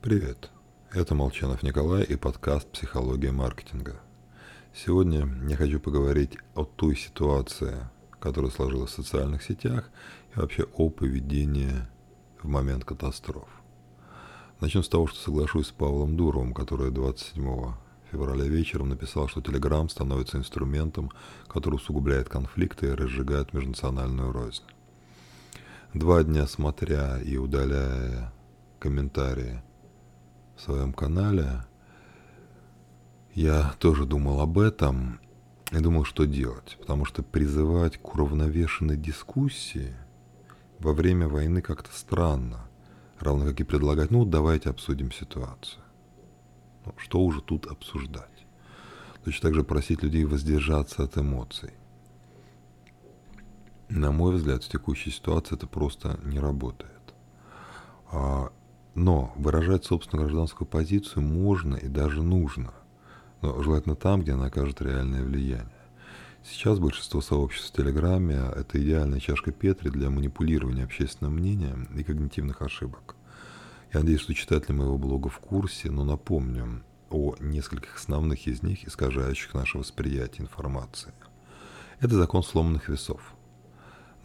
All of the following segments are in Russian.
Привет, это Молчанов Николай и подкаст «Психология маркетинга». Сегодня я хочу поговорить о той ситуации, которая сложилась в социальных сетях и вообще о поведении в момент катастроф. Начну с того, что соглашусь с Павлом Дуровым, который 27 февраля вечером написал, что Telegram становится инструментом, который усугубляет конфликты и разжигает межнациональную рознь. Два дня смотря и удаляя комментарии в своем канале, я тоже думал об этом и думал, что делать. Потому что призывать к уравновешенной дискуссии во время войны как-то странно. Равно как и предлагать, ну давайте обсудим ситуацию. Ну, что уже тут обсуждать? Точно так же просить людей воздержаться от эмоций. На мой взгляд, в текущей ситуации это просто не работает. А но выражать собственную гражданскую позицию можно и даже нужно, но желательно там, где она окажет реальное влияние. Сейчас большинство сообществ в Телеграме – это идеальная чашка Петри для манипулирования общественным мнением и когнитивных ошибок. Я надеюсь, что читатели моего блога в курсе, но напомню о нескольких основных из них, искажающих наше восприятие информации. Это закон сломанных весов –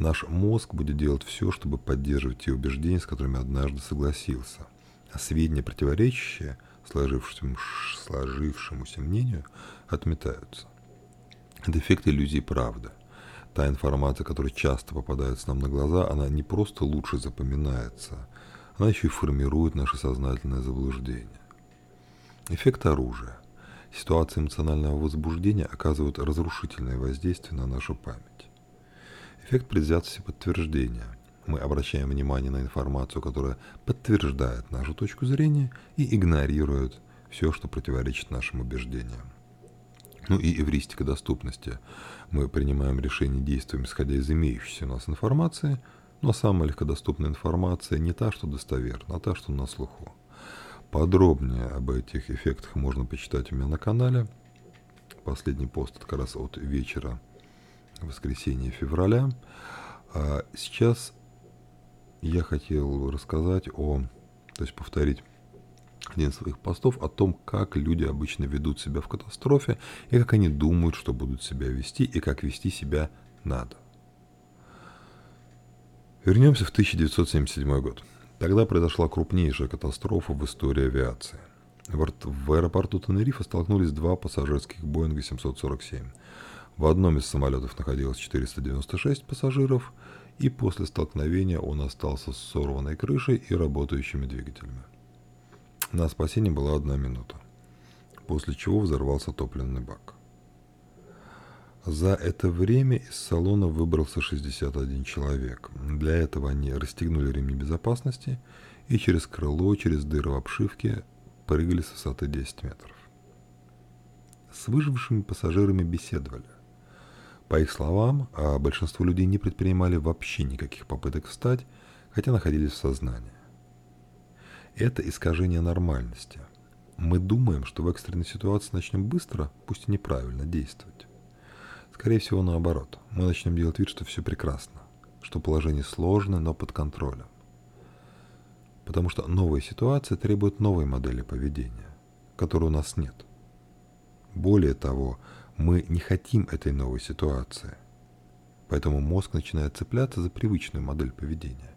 Наш мозг будет делать все, чтобы поддерживать те убеждения, с которыми однажды согласился. А сведения, противоречащие сложившемуся, сложившемуся мнению, отметаются. Это эффект иллюзии правды. Та информация, которая часто попадается нам на глаза, она не просто лучше запоминается, она еще и формирует наше сознательное заблуждение. Эффект оружия. Ситуация эмоционального возбуждения оказывает разрушительное воздействие на нашу память. Эффект предвзятости подтверждения. Мы обращаем внимание на информацию, которая подтверждает нашу точку зрения и игнорирует все, что противоречит нашим убеждениям. Ну и эвристика доступности. Мы принимаем решение, действуем исходя из имеющейся у нас информации, но самая легкодоступная информация не та, что достоверна, а та, что на слуху. Подробнее об этих эффектах можно почитать у меня на канале. Последний пост как раз от вечера воскресенье февраля. А сейчас я хотел рассказать о, то есть повторить один из своих постов о том, как люди обычно ведут себя в катастрофе и как они думают, что будут себя вести и как вести себя надо. Вернемся в 1977 год. Тогда произошла крупнейшая катастрофа в истории авиации. В аэропорту Тенерифа столкнулись два пассажирских Боинга 747. В одном из самолетов находилось 496 пассажиров, и после столкновения он остался с сорванной крышей и работающими двигателями. На спасение была одна минута, после чего взорвался топливный бак. За это время из салона выбрался 61 человек. Для этого они расстегнули ремни безопасности и через крыло, через дыры в обшивке прыгали с высоты 10 метров. С выжившими пассажирами беседовали. По их словам, а большинство людей не предпринимали вообще никаких попыток встать, хотя находились в сознании. Это искажение нормальности. Мы думаем, что в экстренной ситуации начнем быстро, пусть и неправильно, действовать. Скорее всего, наоборот. Мы начнем делать вид, что все прекрасно, что положение сложное, но под контролем. Потому что новая ситуация требует новой модели поведения, которой у нас нет. Более того, мы не хотим этой новой ситуации. Поэтому мозг начинает цепляться за привычную модель поведения.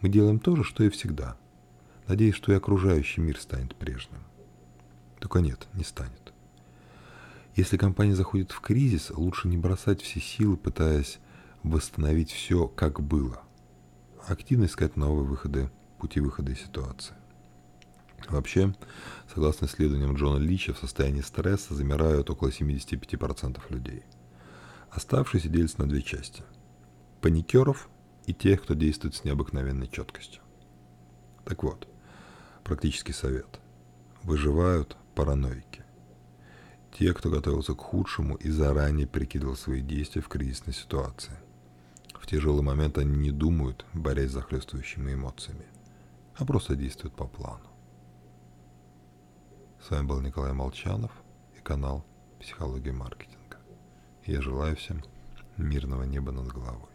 Мы делаем то же, что и всегда. Надеясь, что и окружающий мир станет прежним. Только нет, не станет. Если компания заходит в кризис, лучше не бросать все силы, пытаясь восстановить все, как было. Активно искать новые выходы, пути выхода из ситуации. Вообще, согласно исследованиям Джона Лича, в состоянии стресса замирают около 75% людей. Оставшиеся делятся на две части. Паникеров и тех, кто действует с необыкновенной четкостью. Так вот, практический совет. Выживают параноики. Те, кто готовился к худшему и заранее прикидывал свои действия в кризисной ситуации. В тяжелый момент они не думают, борясь с захлестывающими эмоциями, а просто действуют по плану. С вами был Николай Молчанов и канал «Психология маркетинга». Я желаю всем мирного неба над головой.